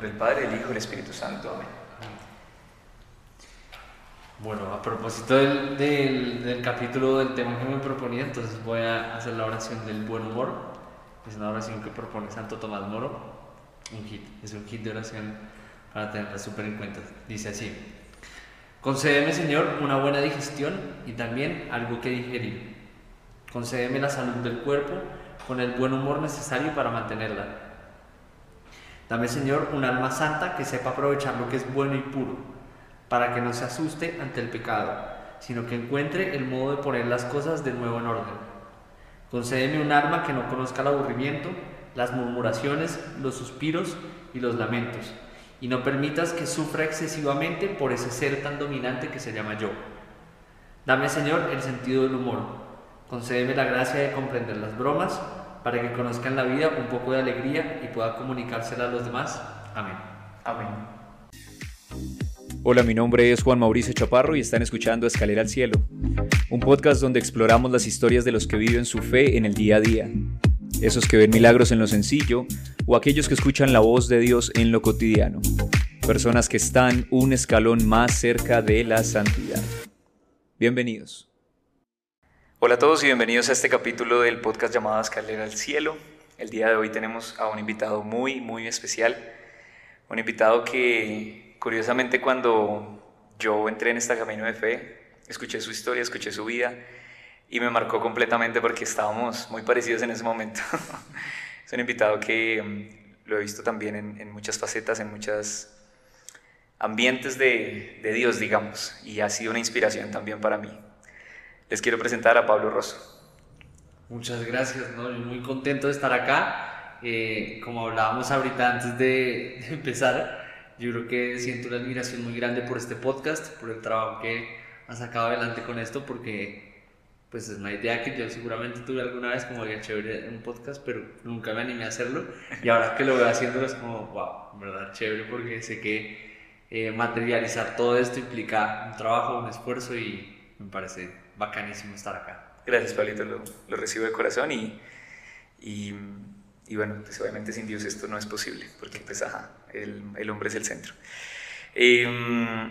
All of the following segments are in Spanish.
nombre del Padre, del Hijo y del Espíritu Santo. Amén. Bueno, a propósito del, del, del, capítulo del tema que me proponía, entonces voy a hacer la oración del buen humor. Es una oración que propone Santo Tomás Moro. Un hit, es un hit de oración para tenerla súper en cuenta. Dice así: Concédeme, Señor, una buena digestión y también algo que digerir. Concédeme la salud del cuerpo con el buen humor necesario para mantenerla. Dame, Señor, un alma santa que sepa aprovechar lo que es bueno y puro para que no se asuste ante el pecado, sino que encuentre el modo de poner las cosas de nuevo en orden. Concédeme un alma que no conozca el aburrimiento, las murmuraciones, los suspiros y los lamentos, y no permitas que sufra excesivamente por ese ser tan dominante que se llama yo. Dame, Señor, el sentido del humor. Concédeme la gracia de comprender las bromas, para que conozca en la vida un poco de alegría y pueda comunicársela a los demás. Amén. Amén. Hola, mi nombre es Juan Mauricio Chaparro y están escuchando Escalera al Cielo, un podcast donde exploramos las historias de los que viven su fe en el día a día, esos que ven milagros en lo sencillo o aquellos que escuchan la voz de Dios en lo cotidiano, personas que están un escalón más cerca de la santidad. Bienvenidos. Hola a todos y bienvenidos a este capítulo del podcast llamado Escalera al Cielo. El día de hoy tenemos a un invitado muy, muy especial, un invitado que Curiosamente, cuando yo entré en este camino de fe, escuché su historia, escuché su vida y me marcó completamente porque estábamos muy parecidos en ese momento. es un invitado que mm, lo he visto también en, muchas facetas, en muchos ambientes de, de, Dios, digamos, y ha sido una inspiración también para mí. Les quiero presentar a Pablo Rosso. Muchas gracias, ¿no? muy contento de estar acá. Eh, como hablábamos ahorita antes de, de empezar, yo creo que siento una admiración muy grande por este podcast, por el trabajo que has sacado adelante con esto, porque pues es una idea que yo seguramente tuve alguna vez como había chévere un podcast, pero nunca me animé a hacerlo. Y ahora que lo veo haciéndolo es como, wow, verdad chévere, porque sé que eh, materializar todo esto implica un trabajo, un esfuerzo y me parece bacanísimo estar acá. Gracias, Pablito, lo, lo recibo de corazón y, y y bueno, pues obviamente sin Dios esto no es posible, porque pues ajá, el, el hombre es el centro. Em,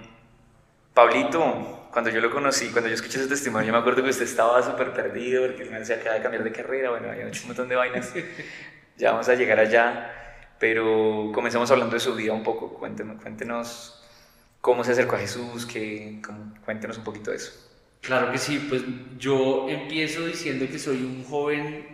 Pablito, cuando yo lo conocí, cuando yo escuché su testimonio, yo me acuerdo que usted estaba súper perdido, porque me decía que acaba de cambiar de carrera, bueno, había un montón de vainas. ya vamos a llegar allá, pero comenzamos hablando de su vida un poco. Cuéntenos, cuéntenos cómo se acercó a Jesús, que, cuéntenos un poquito de eso. Claro que sí, pues yo empiezo diciendo que soy un joven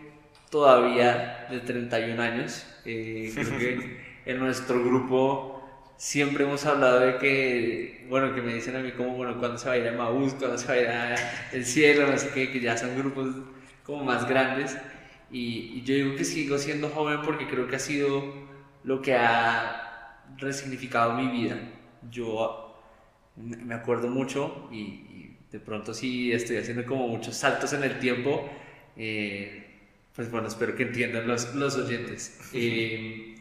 todavía de 31 años. Eh, creo que en nuestro grupo siempre hemos hablado de que, bueno, que me dicen a mí como, bueno, cuando se va a ir a Maús, cuando se va a ir al cielo, no sé qué, que ya son grupos como más grandes. Y, yo digo que sigo siendo joven porque creo que ha sido lo que ha resignificado mi vida. Yo me acuerdo mucho y, de pronto sí estoy haciendo como muchos saltos en el tiempo. Eh, pues bueno, espero que entiendan los, los oyentes. Eh,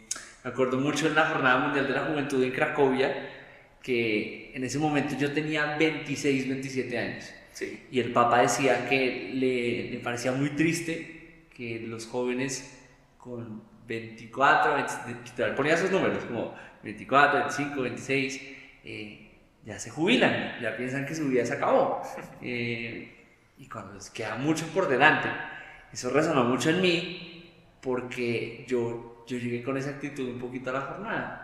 me acuerdo mucho en la Jornada Mundial de la Juventud en Cracovia, que en ese momento yo tenía 26, 27 años. Sí. Y el Papa decía que le, le, parecía muy triste que los jóvenes con 24, 20, ponía esos números, como 24, 25, 26, ya se jubilan, ya piensan que su vida se acabó. Eh, y cuando les queda mucho por delante. Eso resonó mucho en mí porque yo, yo llegué con esa actitud un poquito a la jornada.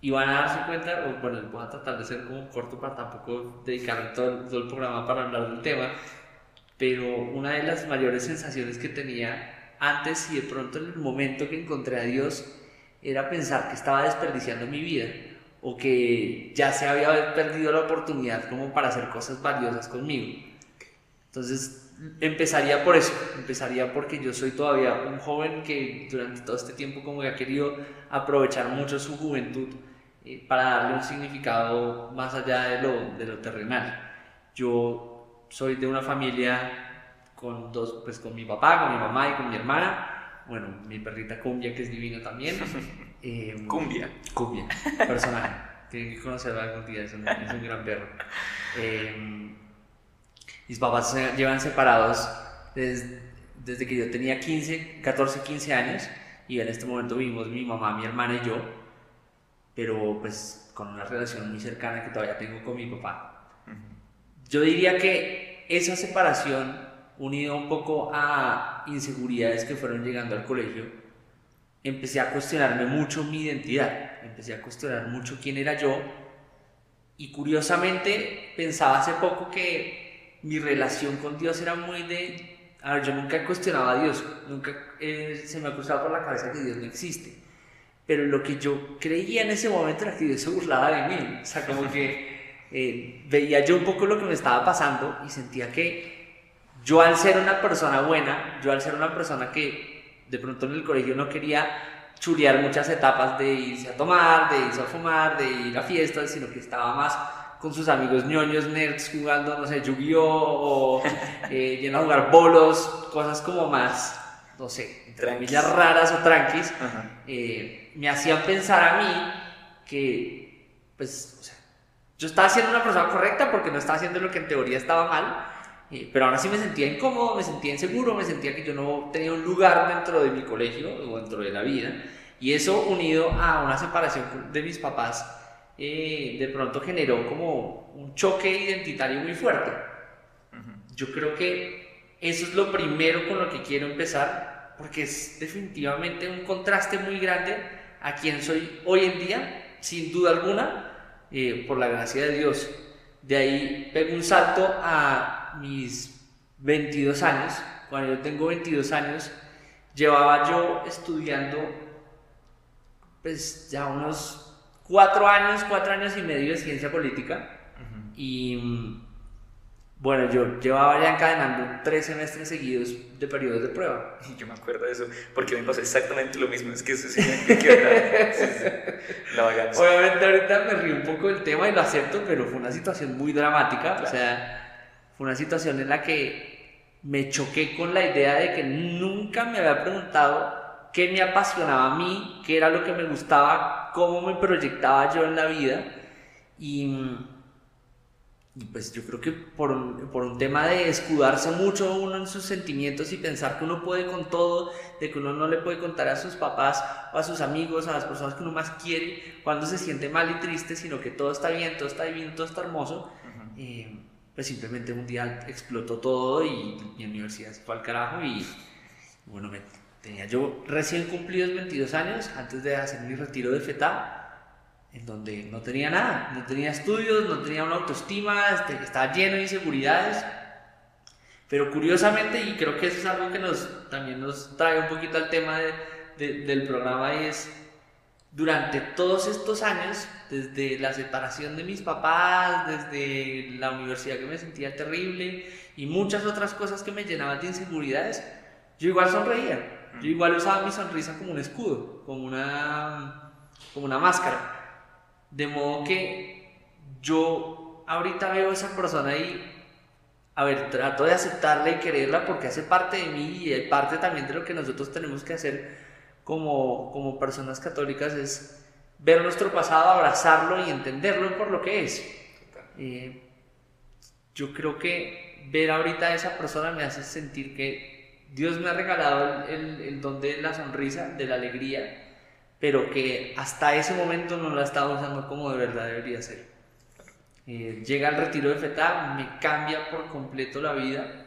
Y van a darse cuenta, o bueno, voy a tratar de ser como corto para tampoco dedicar todo, todo el programa para hablar del tema, pero una de las mayores sensaciones que tenía antes y de pronto en el momento que encontré a Dios era pensar que estaba desperdiciando mi vida o que ya se había perdido la oportunidad como para hacer cosas valiosas conmigo. Entonces empezaría por eso, empezaría porque yo soy todavía un joven que durante todo este tiempo como que ha querido aprovechar mucho su juventud eh, para darle un significado más allá de lo, de lo terrenal. Yo soy de una familia con dos, pues con mi papá, con mi mamá y con mi hermana, bueno, mi perrita Cumbia que es divina también. Eh, cumbia. Cumbia, personaje. Tienen que conocerlo algún día, es un, es un gran perro. Eh, mis papás llevan separados desde, desde que yo tenía 15, 14, 15 años y en este momento vivimos mi mamá, mi hermana y yo. pero pues con una relación muy cercana que todavía tengo con mi papá. Yo diría que esa separación, unido un poco a inseguridades que fueron llegando al colegio, empecé a cuestionarme mucho mi identidad, empecé a cuestionar mucho quién era yo y curiosamente pensaba hace poco que mi relación con Dios era muy de... A ver, yo nunca he cuestionado a Dios, nunca eh, se me ha cruzado por la cabeza que Dios no existe. Pero lo que yo creía en ese momento era que Dios se burlaba de mí. O sea, como que eh, veía yo un poco lo que me estaba pasando y sentía que yo al ser una persona buena, yo al ser una persona que de pronto en el colegio no quería chulear muchas etapas de irse a tomar, de irse a fumar, de ir a fiestas, sino que estaba más con sus amigos ñoños, nerds, jugando, no sé, Yu-Gi-Oh! o eh, yendo a jugar bolos, cosas como más, no sé, entre millas raras o tranquis, eh, me hacían pensar a mí que, pues, o sea, yo estaba siendo una persona correcta porque no estaba haciendo lo que en teoría estaba mal, eh, pero aún así me sentía incómodo, me sentía inseguro, me sentía que yo no tenía un lugar dentro de mi colegio o dentro de la vida. Y eso unido a una separación de mis papás, eh, de pronto generó como un choque identitario muy fuerte. Yo creo que eso es lo primero con lo que quiero empezar, porque es definitivamente un contraste muy grande a quien soy hoy en día, sin duda alguna, eh, por la gracia de Dios. De ahí pego un salto a mis 22 años, cuando yo tengo 22 años, llevaba yo estudiando pues ya unos 4 años, 4 años y medio de ciencia política y bueno, yo llevaba ya encadenando tres semestres seguidos de periodos de prueba. Yo me acuerdo de eso, porque me pasó exactamente lo mismo. Es que eso sí me La Obviamente ahorita me río un poco del tema y lo acepto, pero fue una situación muy dramática. O sea, fue una situación en la que me choqué con la idea de que nunca me había preguntado qué me apasionaba a mí, qué era lo que me gustaba, cómo me proyectaba yo en la vida. Y, pues yo creo que por, un tema de escudarse mucho uno en sus sentimientos y pensar que uno puede con todo, de que uno no le puede contar a sus papás o a sus amigos, a las personas que uno más quiere, cuando se siente mal y triste, sino que todo está bien, todo está bien, todo está hermoso pues simplemente un día explotó todo y mi universidad se fue al carajo y bueno, tenía yo recién cumplidos 22 años antes de hacer mi retiro de FETA, en donde no tenía nada, no tenía estudios, no tenía una autoestima, este, estaba lleno de inseguridades. Pero curiosamente, y creo que eso es algo que nos, también nos trae un poquito al tema del programa, es durante todos estos años, desde la separación de mis papás, desde la universidad que me sentía terrible y muchas otras cosas que me llenaban de inseguridades, yo igual sonreía. Yo igual usaba mi sonrisa como un escudo, como una, como una máscara. De modo que yo ahorita veo a esa persona y, a ver, trato de aceptarla y quererla porque hace parte de mí y es parte también de lo que nosotros tenemos que hacer como, como personas católicas es ver nuestro pasado, abrazarlo y entenderlo por lo que es. Eh, yo creo que ver ahorita a esa persona me hace sentir que Dios me ha regalado el, el, don de la sonrisa, de la alegría, pero que hasta ese momento no la estaba usando como de verdad debería ser. Eh, llega el retiro de FETA, me cambia por completo la vida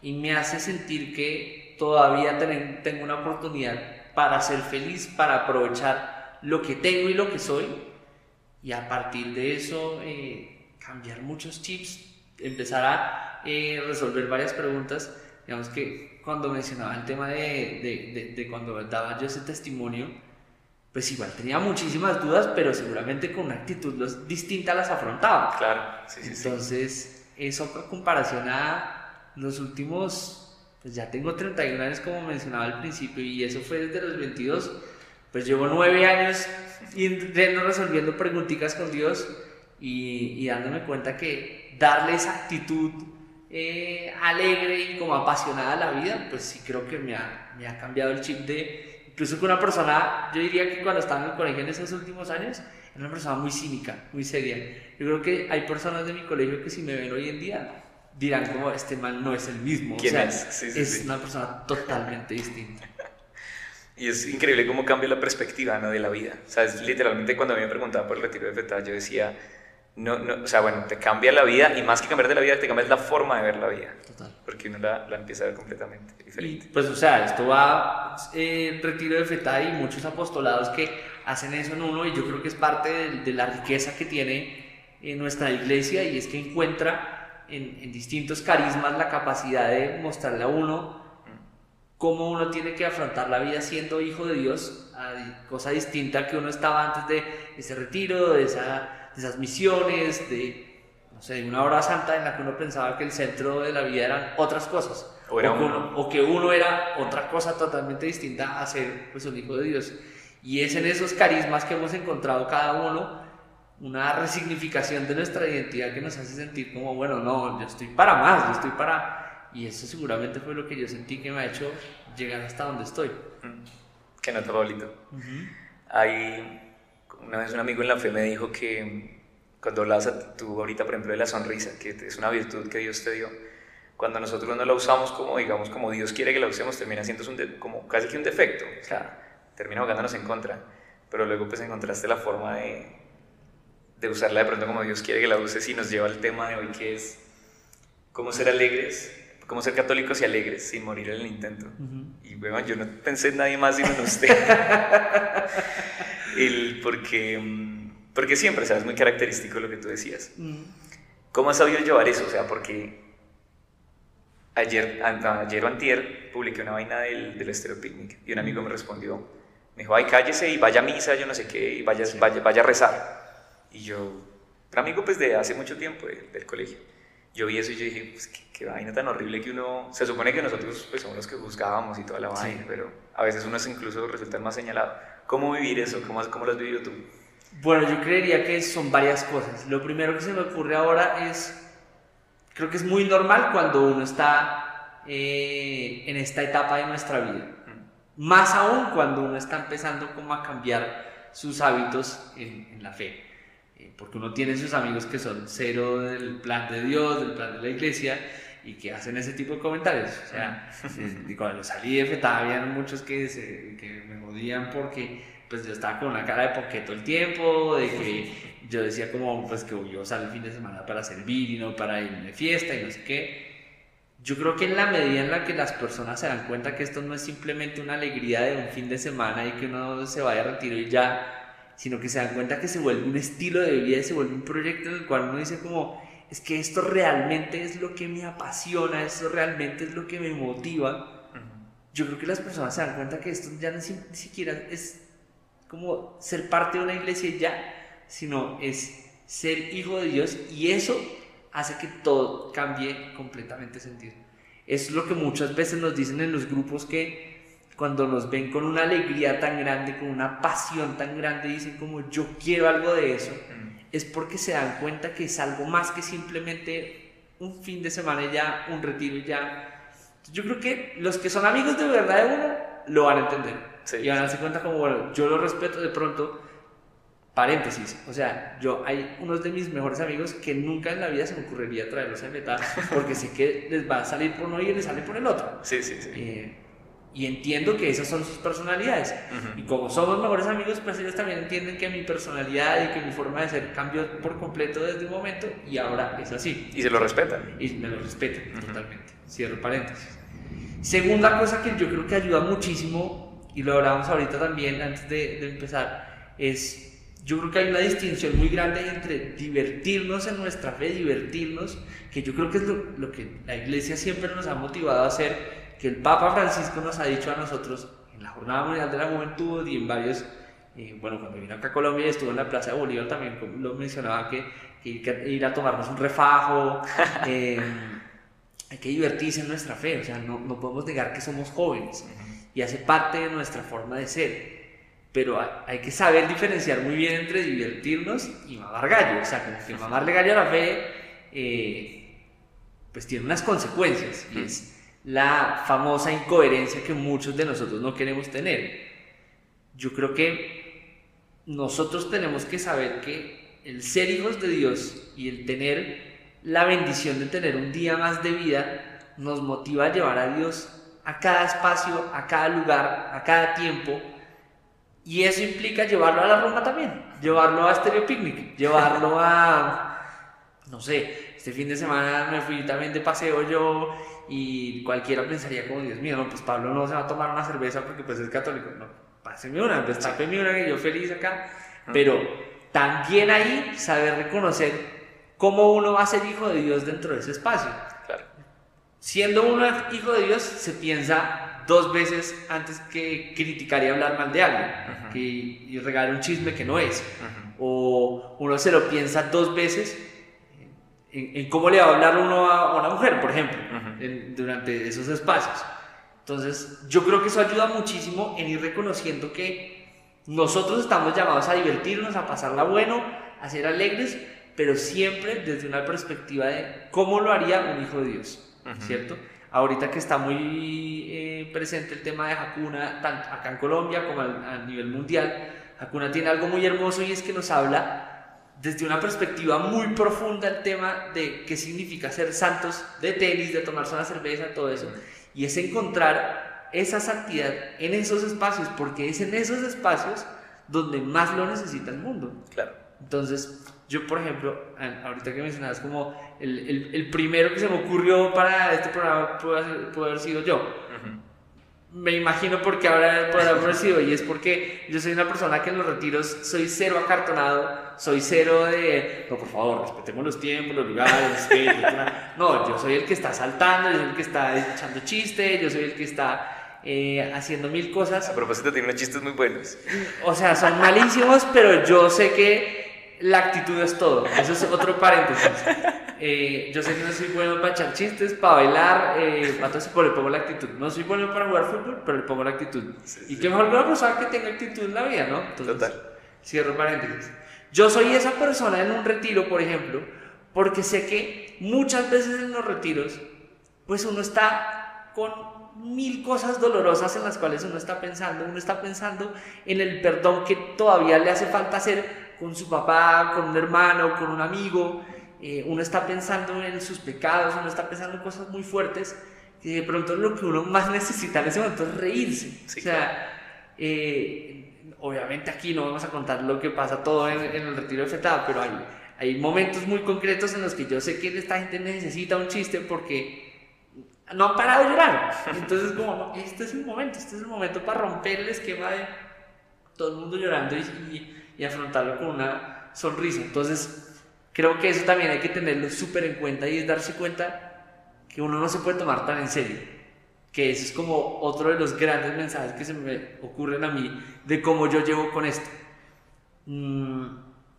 y me hace sentir que todavía tengo una oportunidad para ser feliz, para aprovechar lo que tengo y lo que soy y a partir de eso eh, cambiar muchos chips, empezar a eh, resolver varias preguntas. Digamos que cuando mencionaba el tema de, de, cuando daba yo ese testimonio, pues igual tenía muchísimas dudas, pero seguramente con una actitud distinta las afrontaba. Claro, sí, sí. Entonces, eso en comparación a los últimos pues ya tengo 31 años como mencionaba al principio y eso fue desde los 22, pues llevo 9 años resolviendo preguntitas con Dios y, dándome cuenta que darle esa actitud eh, alegre y como apasionada a la vida, pues sí creo que me ha, me ha cambiado el chip de, incluso que una persona, yo diría que cuando estaba en el colegio en esos últimos años, era una persona muy cínica, muy seria. Yo creo que hay personas de mi colegio que si me ven hoy en día, dirán como este man no es el mismo. ¿Quién o es? es una persona totalmente distinta. Y es increíble cómo cambia la perspectiva ¿no? de la vida. O sea, es literalmente cuando a mí me preguntaban por el retiro de Feta, yo decía, no, no, o sea, bueno, te cambia la vida y más que cambiar de la vida, te cambia la forma de ver la vida. Total. Porque uno la, la empieza a ver completamente diferente. pues, o sea, esto va eh, retiro de Feta y muchos apostolados que hacen eso en uno y yo creo que es parte de, de la riqueza que tiene en nuestra iglesia y es que encuentra en, en distintos carismas la capacidad de mostrarle a uno cómo uno tiene que afrontar la vida siendo hijo de Dios, cosa distinta que uno estaba antes de ese retiro, de, esas misiones, de, no sé, una hora santa en la que uno pensaba que el centro de la vida eran otras cosas. O, que uno era otra cosa totalmente distinta a ser pues, un hijo de Dios. Y es en esos carismas que hemos encontrado cada uno una resignificación de nuestra identidad que nos hace sentir como, bueno, no, yo estoy para más, yo estoy para y eso seguramente fue lo que yo sentí que me ha hecho llegar hasta donde estoy. Mm. Qué nota, Pablito. Hay, una vez un amigo en la fe me dijo que cuando hablas tú ahorita, por ejemplo, de la sonrisa, que es una virtud que Dios te dio, cuando nosotros no la usamos como, digamos, como Dios quiere que la usemos, termina siendo un como casi que un defecto, o sea, termina jugándonos en contra, pero luego pues encontraste la forma de, de usarla de pronto como Dios quiere que la uses y nos lleva al tema de hoy que es cómo ser alegres cómo ser católicos y alegres sin morir en el intento. Y bueno, yo no pensé en nadie más sino en usted. el, porque, mm, porque siempre, ¿sabes? Muy característico lo que tú decías. ¿Cómo has sabido llevar eso? O sea, porque ayer, ayer o antier publiqué una vaina del, del Estero Picnic y un amigo me respondió, me dijo, ay, cállese y vaya a misa, yo no sé qué, y vaya, vaya, vaya a rezar. Y yo, un amigo pues de hace mucho tiempo del colegio yo vi eso y yo dije, pues qué, vaina tan horrible que uno, se supone que nosotros pues, somos los que juzgábamos y toda la vaina, pero a veces uno es incluso resulta más señalado. ¿Cómo vivir eso? ¿Cómo, ¿Cómo lo has vivido tú? Bueno, yo creería que son varias cosas. Lo primero que se me ocurre ahora es, creo que es muy normal cuando uno está eh, en esta etapa de nuestra vida. Más aún cuando uno está empezando como a cambiar sus hábitos en, en la fe porque uno tiene sus amigos que son cero del plan de Dios, del plan de la iglesia, y que hacen ese tipo de comentarios. O sea, eh, cuando salí de FETA había muchos que, se, que me odian porque pues yo estaba con una cara de poquito todo el tiempo, de que yo decía como pues que yo salgo el fin de semana para servir y no para irme de fiesta y no sé qué. Yo creo que en la medida en la que las personas se dan cuenta que esto no es simplemente una alegría de un fin de semana y que uno se vaya a retiro y ya, sino que se dan cuenta que se vuelve un estilo de vida y se vuelve un proyecto en el cual uno dice como, es que esto realmente es lo que me apasiona, esto realmente es lo que me motiva. Yo creo que las personas se dan cuenta que esto ya no ni siquiera es como ser parte de una iglesia ya, sino es ser hijo de Dios y eso hace que todo cambie completamente sentido. Es lo que muchas veces nos dicen en los grupos que cuando nos ven con una alegría tan grande, con una pasión tan grande, dicen como yo quiero algo de eso, mm. es porque se dan cuenta que es algo más que simplemente un fin de semana ya, un retiro ya. Yo creo que los que son amigos de verdad de uno lo van a entender. Y van a darse cuenta como, bueno, yo lo respeto de pronto. Paréntesis, o sea, yo hay unos de mis mejores amigos que nunca en la vida se me ocurriría traerlos a metal porque sé que les va a salir por uno y les sale por el otro. Sí, sí, sí. Eh, y entiendo que esas son sus personalidades. Y como somos mejores amigos, pues ellos también entienden que mi personalidad y que mi forma de ser cambió por completo desde un momento y ahora es así. Y se lo respetan. Y me lo respetan totalmente. Cierro paréntesis. Segunda cosa que yo creo que ayuda muchísimo, y lo hablábamos ahorita también antes de, de empezar, es yo creo que hay una distinción muy grande entre divertirnos en nuestra fe, divertirnos, que yo creo que es lo, lo que la iglesia siempre nos ha motivado a hacer que el Papa Francisco nos ha dicho a nosotros en la Jornada Mundial de la Juventud y en varios, eh, bueno, cuando vino acá a Colombia y estuvo en la Plaza de Bolívar también lo mencionaba, que, que ir a tomarnos un refajo, eh, hay que divertirse en nuestra fe, o sea, no, no podemos negar que somos jóvenes y hace parte de nuestra forma de ser. Pero hay que saber diferenciar muy bien entre divertirnos y mamar gallo. O sea, como que mamarle gallo a la fe, eh, pues tiene unas consecuencias. Y es la famosa incoherencia que muchos de nosotros no queremos tener. Yo creo que nosotros tenemos que saber que el ser hijos de Dios y el tener la bendición de tener un día más de vida nos motiva a llevar a Dios a cada espacio, a cada lugar, a cada tiempo. Y eso implica llevarlo a la rumba también, llevarlo a Stereo Picnic, llevarlo a, no sé, este fin de semana me fui también de paseo yo y cualquiera pensaría como, Dios mío, no, pues Pablo no se va a tomar una cerveza porque pues es católico. No, páseme una, destápeme una que yo feliz acá. Pero también ahí saber reconocer cómo uno va a ser hijo de Dios dentro de ese espacio. Claro. Siendo uno hijo de Dios, se piensa dos veces antes que criticar y hablar mal de alguien que, y regalar un chisme que no es. O uno se lo piensa dos veces en, cómo le va a hablar uno a, una mujer, por ejemplo, durante esos espacios. Entonces, yo creo que eso ayuda muchísimo en ir reconociendo que nosotros estamos llamados a divertirnos, a pasarla bueno, a ser alegres, pero siempre desde una perspectiva de cómo lo haría un hijo de Dios, ¿cierto? Ahorita que está muy eh, presente el tema de Hakuna, tanto acá en Colombia como a, a nivel mundial, Hakuna tiene algo muy hermoso y es que nos habla desde una perspectiva muy profunda el tema de qué significa ser santos de tenis, de tomarse una cerveza, todo eso. Y es encontrar esa santidad en esos espacios, porque es en esos espacios donde más lo necesita el mundo. Claro. Entonces, yo, por ejemplo, ahorita que mencionabas como el, el, primero que se me ocurrió para este programa puede, haber sido yo me imagino porque ahora puede haber sido y es porque yo soy una persona que en los retiros soy cero acartonado, soy cero de, no, por favor, respetemos los tiempos, los lugares, no, yo soy el que está saltando, yo soy el que está echando chistes, yo soy el que está eh, haciendo mil cosas. A propósito, tiene unos chistes muy buenos. O sea, son malísimos, pero yo sé que la actitud es todo. Eso es otro paréntesis. Eh, yo sé que no soy bueno para echar chistes, para bailar, eh, entonces le pongo la actitud. No soy bueno para jugar fútbol, pero le pongo la actitud. y qué mejor que una persona que tenga actitud en la vida, ¿no? Total. Cierro paréntesis. Yo soy esa persona en un retiro, por ejemplo, porque sé que muchas veces en los retiros, pues uno está con mil cosas dolorosas en las cuales uno está pensando. Uno está pensando en el perdón que todavía le hace falta hacer con su papá, con un hermano, con un amigo. Eh, uno está pensando en sus pecados, uno está pensando en cosas muy fuertes, que de pronto lo que uno más necesita en ese momento es reírse. o sea, eh, obviamente aquí no vamos a contar lo que pasa todo en, el retiro de fetada, pero hay, hay momentos muy concretos en los que yo sé que esta gente necesita un chiste porque no han parado de llorar. Entonces, como, este es el momento, este es el momento para romper el esquema de todo el mundo llorando y, y afrontarlo con una sonrisa. Entonces, Creo que eso también hay que tenerlo súper en cuenta y es darse cuenta que uno no se puede tomar tan en serio. Que eso es como otro de los grandes mensajes que se me ocurren a mí de cómo yo llevo con esto. Mm,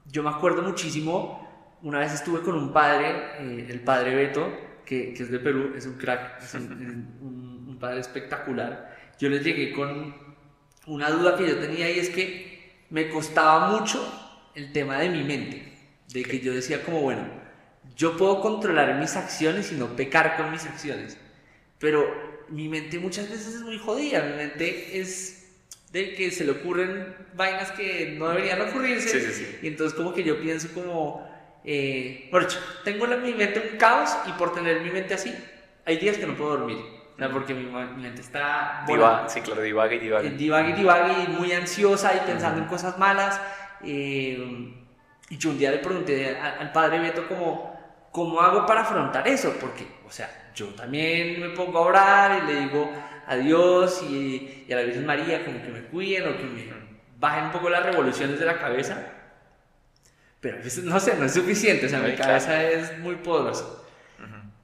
yo me acuerdo muchísimo, una vez estuve con un padre, eh, el padre Beto, que, que, es de Perú, es un crack, es un, un padre espectacular. Yo le llegué con una duda que yo tenía y es que me costaba mucho el tema de mi mente de que yo decía como, bueno, yo puedo controlar mis acciones y no pecar con mis acciones, pero mi mente muchas veces es muy jodida, mi mente es de que se le ocurren vainas que no deberían ocurrirse, y entonces como que yo pienso como, eh, bueno, tengo en mi mente un caos y por tener mi mente así, hay días que no puedo dormir. porque mi, mente está... Diva, sí, claro, divaga y divaga. Divaga y divaga y muy ansiosa y pensando en cosas malas. Eh, y yo un día le pregunté al padre Beto como, ¿cómo hago para afrontar eso? Porque, o sea, yo también me pongo a orar y le digo a Dios y, a la Virgen María como que me cuiden o que me bajen un poco las revoluciones de la cabeza. Pero a no sé, no es suficiente, o sea, mi cabeza es muy poderosa.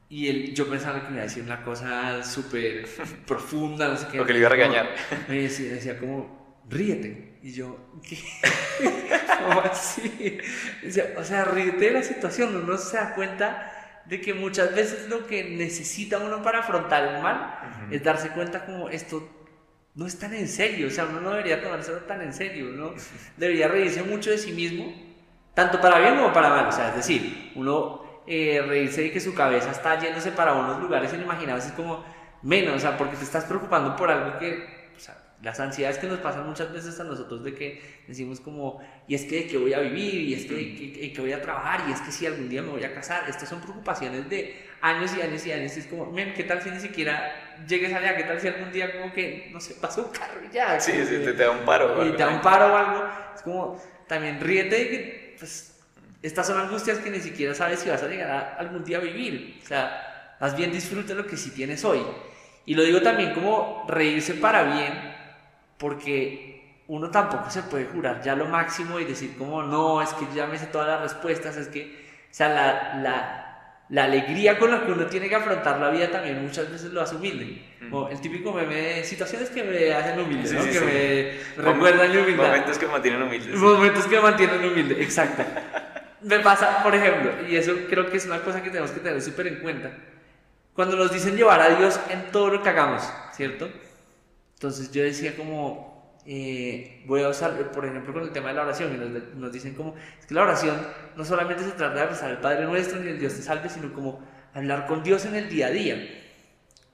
Y él, yo pensaba que me iba a decir una cosa súper profunda, no sé qué. O que le iba a regañar. Me decía, decía como, ríete. Y yo, ¿qué? ¿Cómo así? O sea, ríete de la situación, uno se da cuenta de que muchas veces lo que necesita uno para afrontar el mal es darse cuenta como esto no es tan en serio, o sea, uno no debería tomárselo tan en serio, uno debería reírse mucho de sí mismo, tanto para bien como para mal, o sea, es decir, uno eh, reírse de que su cabeza está yéndose para unos lugares inimaginables es como menos, o sea, porque te estás preocupando por algo que las ansiedades que nos pasan muchas veces a nosotros de que decimos como, y es que, que voy a vivir, y es que, que, voy a trabajar, y es que si algún día me voy a casar, estas son preocupaciones de años y años y años, y es como, men, ¿qué tal si ni siquiera llegues allá, ¿qué tal si algún día como que, no sé, pasa un carro y ya? Sí, sí, te, te da un paro. o y algo te da un paro o algo, es como, también ríete de que, pues, estas son angustias que ni siquiera sabes si vas a llegar a algún día a vivir. O sea, más bien disfruta lo que sí tienes hoy. Y lo digo también como reírse para bien, porque uno tampoco se puede jurar ya lo máximo y decir como, no, es que ya me sé todas las respuestas, es que, o sea, la, la, la alegría con la que uno tiene que afrontar la vida también muchas veces lo hace humilde. Como el típico meme de situaciones que me hacen humilde, Sí, ¿no? sí, que sí. me recuerdan mi humildad. Momentos que me mantienen humildes. sí. Momentos que me mantienen humilde, exacto. Me pasa, por ejemplo, y eso creo que es una cosa que tenemos que tener súper en cuenta. Cuando nos dicen llevar a Dios en todo lo que hagamos, ¿cierto? Entonces yo decía como, eh, voy a usar, por ejemplo, con el tema de la oración, y nos, nos dicen como, es que la oración no solamente se trata de rezar el Padre Nuestro ni el Dios te salve, sino como hablar con Dios en el día a día.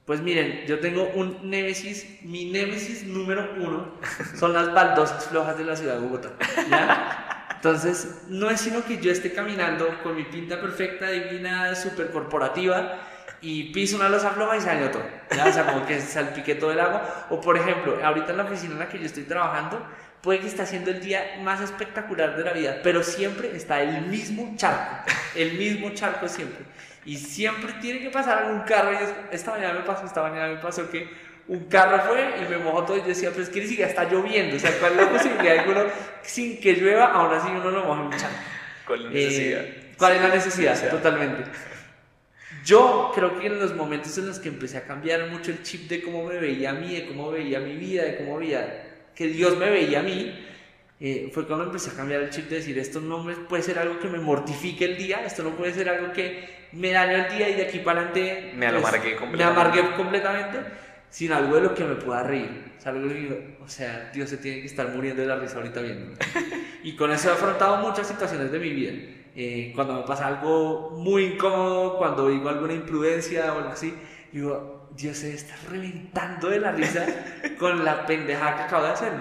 Pues miren, yo tengo un némesis, mi némesis número uno son las baldosas flojas de la ciudad de Bogotá. ¿ya? Entonces, no es sino que yo esté caminando con mi pinta perfecta, divina, súper corporativa y piso una losa floja y se dañó todo. ¿ya? O sea, como que salpique todo el agua. O por ejemplo, ahorita en la oficina en la que yo estoy trabajando, puede que está siendo el día más espectacular de la vida, pero siempre está el mismo charco, el mismo charco siempre. Y siempre tiene que pasar algún carro. Y es- esta mañana me pasó, esta mañana me pasó que un carro fue y me mojó todo. Y yo decía, pero es que ni siquiera está lloviendo. O sea, ¿cuál es la posibilidad de que uno, sin que llueva, aún así uno lo moje en un charco? ¿Cuál es la necesidad? Eh, ¿Cuál es la necesidad? Totalmente. Yo creo que en los momentos en los que empecé a cambiar mucho el chip de cómo me veía a mí, de cómo veía mi vida, de cómo veía que Dios me veía a mí, eh, fue cuando empecé a cambiar el chip de decir, esto no me- puede ser algo que me mortifique el día, esto no puede ser algo que me dañe el día y de aquí para adelante Me pues, amargué me completamente. amargué completamente, sino algo de lo que me pueda reír. O sea, algo que o sea, Dios se tiene que estar muriendo de la risa ahorita viendo. Y con eso he afrontado muchas situaciones de mi vida. Eh, cuando me pasa algo muy incómodo, cuando digo alguna imprudencia o algo así, digo, Dios se está reventando de la risa con la pendejada que acabo de hacer.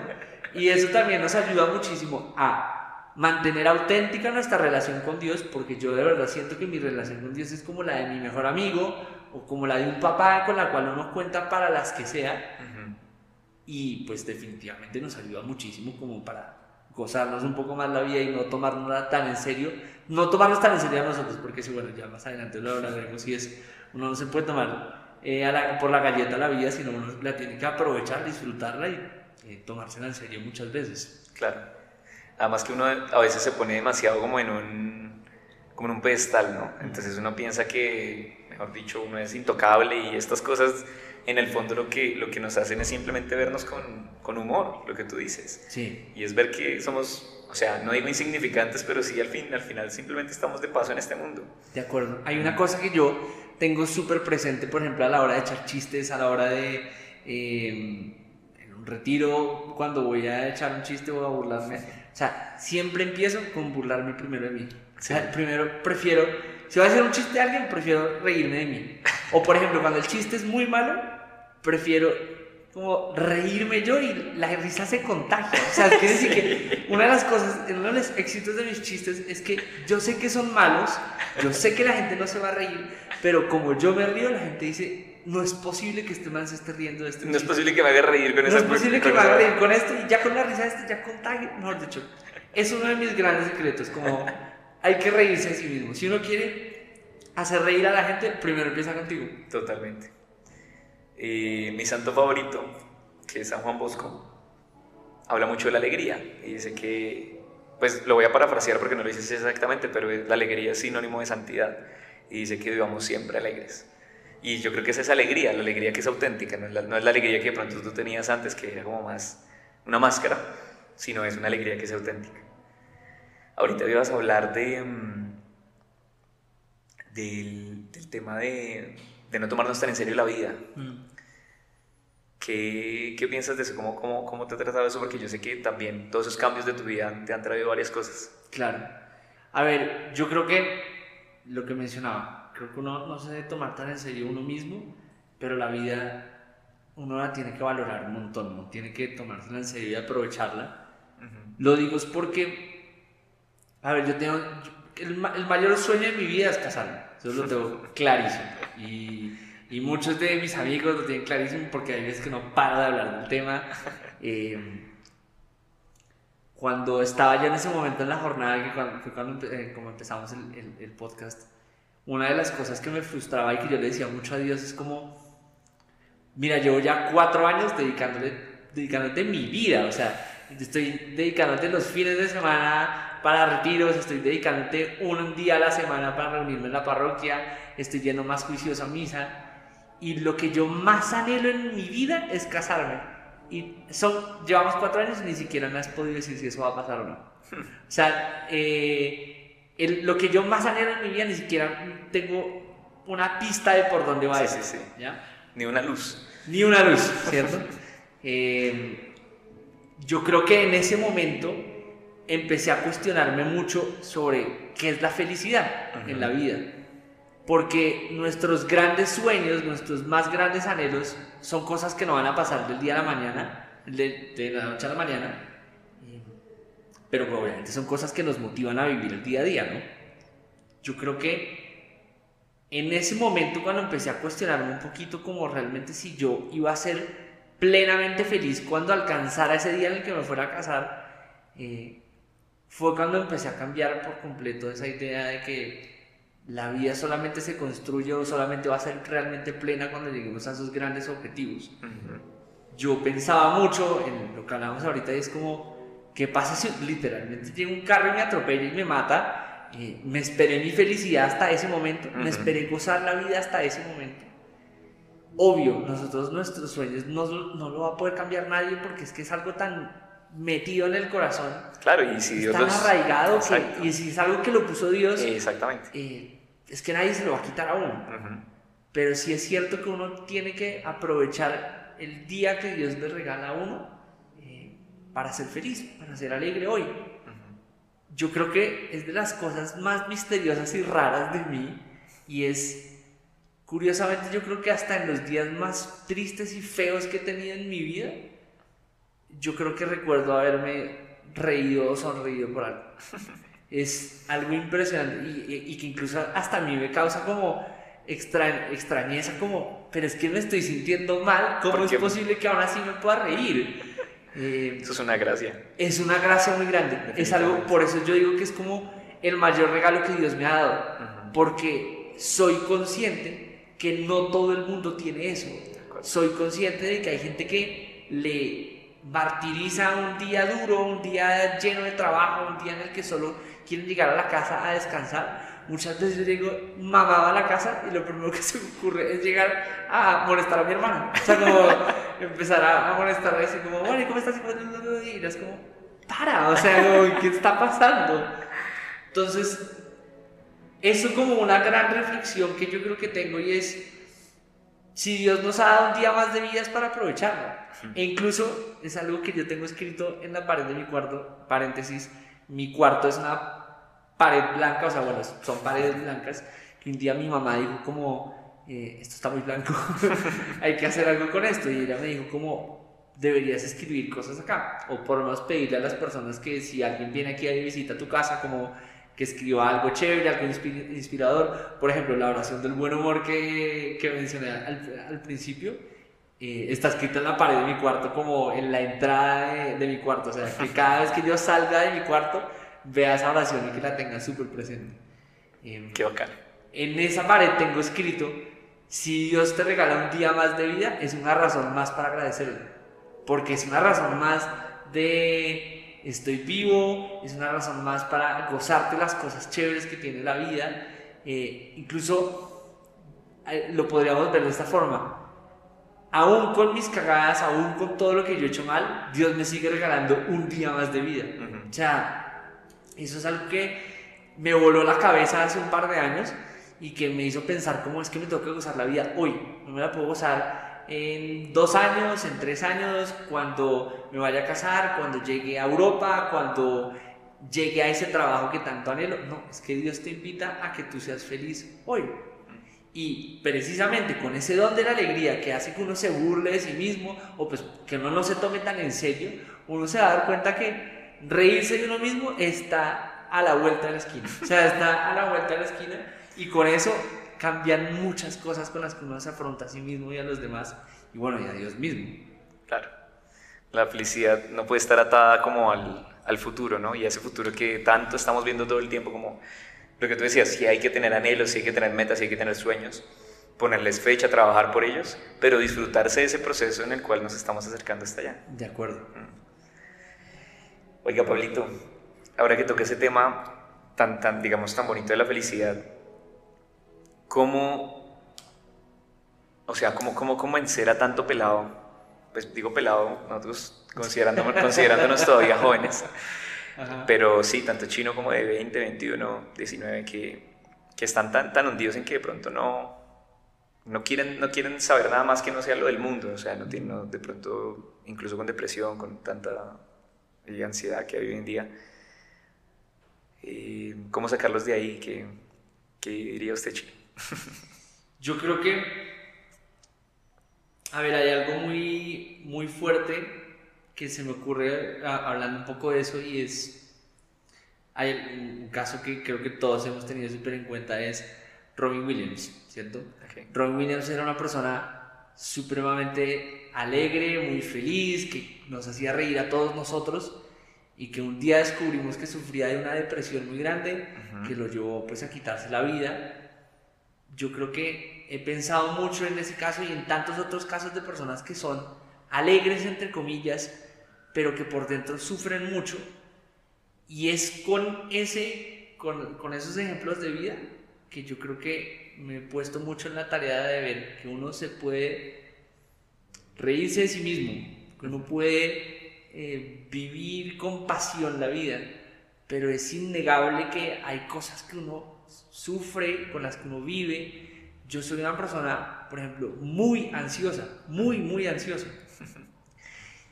Y eso también nos ayuda muchísimo a mantener auténtica nuestra relación con Dios, porque yo de verdad siento que mi relación con Dios es como la de mi mejor amigo o como la de un papá con la cual uno cuenta para las que sea Ujú. y pues definitivamente nos ayuda muchísimo como para gozarnos un poco más la vida y no tomarnos tan en serio, no tomarnos tan en serio a nosotros, porque si bueno, ya más adelante lo hablaremos y es, uno no se puede tomar eh, la- por la galleta la vida, sino uno la tiene que aprovechar, disfrutarla y eh, tomársela en serio muchas veces. Claro. Además que uno a veces se pone demasiado como en un, como en un pedestal, ¿no? Entonces uno piensa que, mejor dicho, uno es intocable y estas cosas, en el fondo lo que, lo que nos hacen es simplemente vernos con, con humor, lo que tú dices. Sí, Y es ver que somos, o sea, no digo insignificantes, pero sí al, fin, al final simplemente estamos de paso en este mundo. de acuerdo. Hay una cosa que yo tengo súper presente, por ejemplo, a la hora de echar chistes, a la hora de... eh, en un retiro, cuando voy a echar un chiste o a burlarme. O sea, siempre empiezo con burlarme primero de mí. O sea, primero prefiero, si voy a hacer un chiste de alguien, prefiero reírme de mí. O por ejemplo, cuando el chiste es muy malo, prefiero como reírme yo y la risa se contagia. O sea, quiere decir que una de las cosas, uno de los éxitos de mis chistes es que yo sé que son malos, yo sé que la gente no se va a reír, pero como yo me río, la gente dice, no es posible que este man se esté riendo de este No es chiste". posible que me haga reír con No esa es posible que me haga reír con esto y ya con la risa de este ya contagie. Mejor dicho, es uno de mis grandes secretos. Como hay que reírse de sí mismo. Si uno quiere hacer reír a la gente, primero empieza contigo. Totalmente. Y mi santo favorito, que es San Juan Bosco, habla mucho de la alegría y dice que, pues lo voy a parafrasear porque no lo dice exactamente, pero la alegría es sinónimo de santidad y dice que vivamos siempre alegres. Y yo creo que es esa alegría, la alegría que es auténtica, no es la, no es la alegría que de pronto tú tenías antes, que era como más una máscara, sino es una alegría que es auténtica. Ahorita ibas a hablar de, mm, del, del tema de, de no tomarnos tan en serio la vida. ¿Qué, qué piensas de eso? ¿Cómo, cómo, ¿Cómo te ha tratado eso? Porque yo sé que también todos esos cambios de tu vida te han traído varias cosas. Claro. A ver, yo creo que lo que mencionaba, creo que uno no se debe tomar tan en serio uno mismo, pero la vida uno la tiene que valorar un montón. Tiene que tomársela en serio y aprovecharla. Lo digo es porque, a ver, yo tengo, el mayor sueño de mi vida es casarme, eso lo tengo clarísimo. Y, y muchos de mis amigos lo tienen clarísimo porque hay veces que no paro de hablar del tema. Eh, cuando estaba yo en ese momento en la jornada, que cuando, fue cuando eh, como empezamos el, el, el, podcast, una de las cosas que me frustraba y que yo le decía mucho a Dios es como, mira, llevo ya cuatro años dedicándole, dedicándote mi vida, o sea, estoy dedicándote los fines de semana para retiros, estoy dedicándote un día a la semana para reunirme en la parroquia, estoy yendo más juicioso a misa, y lo que yo más anhelo en mi vida es casarme y son, llevamos cuatro años y ni siquiera me has podido decir si eso va a pasar o no. O sea, eh, el, lo que yo más anhelo en mi vida ni siquiera tengo una pista de por dónde va sí, eso. Sí, sí. ¿ya? Ni una luz. Ni una luz, ¿cierto? eh, yo creo que en ese momento empecé a cuestionarme mucho sobre qué es la felicidad -huh. en la vida. Porque nuestros grandes sueños, nuestros más grandes anhelos son cosas que no van a pasar del día a la mañana, de, de la noche a la mañana, pero obviamente son cosas que nos motivan a vivir el día a día, ¿no? Yo creo que en ese momento cuando empecé a cuestionarme un poquito como realmente si yo iba a ser plenamente feliz cuando alcanzara ese día en el que me fuera a casar, eh, fue cuando empecé a cambiar por completo esa idea de que la vida solamente se construye o solamente va a ser realmente plena cuando lleguemos a esos grandes objetivos. Uh -huh. Yo pensaba mucho en lo que hablábamos ahorita y es como, ¿qué pasa si literalmente llega un carro y me atropella y me mata? Eh, me esperé mi felicidad hasta ese momento, uh -huh. me esperé gozar la vida hasta ese momento. Obvio, nosotros nuestros sueños no, no lo va a poder cambiar nadie porque es que es algo tan metido en el corazón. Claro, y si Dios tan los... arraigado que, y si es algo que lo puso Dios, exactamente. Eh, es que nadie se lo va a quitar a uno. Uh -huh. Pero sí es cierto que uno tiene que aprovechar el día que Dios le regala a uno eh, para ser feliz, para ser alegre hoy. Uh -huh. Yo creo que es de las cosas más misteriosas y raras de mí y es curiosamente yo creo que hasta en los días más tristes y feos que he tenido en mi vida, yo creo que recuerdo haberme reído o sonreído por algo. es algo impresionante y, y, y, que incluso hasta a mí me causa como extra, extrañeza, como, pero es que me estoy sintiendo mal, ¿cómo es posible que aún así me pueda reír? Eh, eso es una gracia. Es una gracia muy grande. Es algo, por eso yo digo que es como el mayor regalo que Dios me ha dado, uh -huh. porque soy consciente que no todo el mundo tiene eso. Soy consciente de que hay gente que le martiriza un día duro, un día lleno de trabajo, un día en el que solo quieren llegar a la casa a descansar. Muchas veces yo digo, mamá a la casa y lo primero que se me ocurre es llegar a molestar a mi hermano. O sea, como empezar a, molestar a decir como, bueno, ¿cómo estás? Y es como, para, o sea, como, ¿qué está pasando? Entonces, eso como una gran reflexión que yo creo que tengo y es, si Dios nos ha dado un día más de vida es para aprovecharlo. E incluso es algo que yo tengo escrito en la pared de mi cuarto, paréntesis, mi cuarto es una pared blanca, o sea, bueno, son paredes blancas, que un día mi mamá dijo como, eh, esto está muy blanco, hay que hacer algo con esto, y ella me dijo como, deberías escribir cosas acá, o por lo menos pedirle a las personas que si alguien viene aquí a visita tu casa, como que escriba algo chévere, algo inspirador, por ejemplo, la oración del buen humor que, que mencioné al, al principio, eh, está escrita en la pared de mi cuarto como en la entrada de, de, mi cuarto, o sea, que cada vez que yo salga de mi cuarto vea esa oración y que la tenga súper presente. Eh, Qué bacán. En esa pared tengo escrito, si Dios te regala un día más de vida, es una razón más para agradecerle, porque es una razón más de estoy vivo, es una razón más para gozarte las cosas chéveres que tiene la vida, eh, incluso eh, lo podríamos ver de esta forma, aún con mis cagadas, aún con todo lo que yo he hecho mal, Dios me sigue regalando un día más de vida. Uh -huh. O sea, eso es algo que me voló la cabeza hace un par de años y que me hizo pensar cómo es que me tengo que gozar la vida hoy. No me la puedo gozar en dos años, en tres años, cuando me vaya a casar, cuando llegue a Europa, cuando llegue a ese trabajo que tanto anhelo. No, es que Dios te invita a que tú seas feliz hoy. Y precisamente con ese don de la alegría que hace que uno se burle de sí mismo o pues que uno no se tome tan en serio, uno se va a dar cuenta que reírse de uno mismo está a la vuelta de la esquina. O sea, está a la vuelta de la esquina y con eso cambian muchas cosas con las que uno se afronta a sí mismo y a los demás, y bueno, y a Dios mismo. Claro. La felicidad no puede estar atada como al, al futuro, ¿no? Y a ese futuro que tanto estamos viendo todo el tiempo, como lo que tú decías, si hay que tener anhelos, si hay que tener metas, si hay que tener sueños, ponerles fecha, trabajar por ellos, pero disfrutarse de ese proceso en el cual nos estamos acercando hasta allá. De acuerdo. Oiga, Pablito, ahora que toque ese tema tan, tan, digamos, tan bonito de la felicidad, ¿cómo, o sea, cómo, cómo convencer a tanto pelado? Pues digo pelado, nosotros considerándonos, considerándonos todavía jóvenes, pero sí, tanto chino como de 20, 21, 19, que, que están tan, tan hundidos en que de pronto no, no quieren, no quieren saber nada más que no sea lo del mundo, o sea, no tienen, de pronto, incluso con depresión, con tanta ansiedad que hay hoy en día, eh, ¿cómo sacarlos de ahí? ¿Qué, qué diría usted, Chino? Yo creo que, a ver, hay algo muy, muy fuerte que se me ocurre hablando un poco de eso y es, hay un caso que creo que todos hemos tenido súper en cuenta, es Robin Williams, ¿cierto? Robin Williams era una persona supremamente alegre, muy feliz, que nos hacía reír a todos nosotros y que un día descubrimos que sufría de una depresión muy grande que lo llevó pues a quitarse la vida. Yo creo que he pensado mucho en ese caso y en tantos otros casos de personas que son alegres entre comillas, pero que por dentro sufren mucho. Y es con ese con, con esos ejemplos de vida que yo creo que me he puesto mucho en la tarea de ver que uno se puede reírse de sí mismo, que uno puede eh, vivir con pasión la vida, pero es innegable que hay cosas que uno sufre, con las que uno vive. Yo soy una persona, por ejemplo, muy ansiosa, muy, muy ansiosa.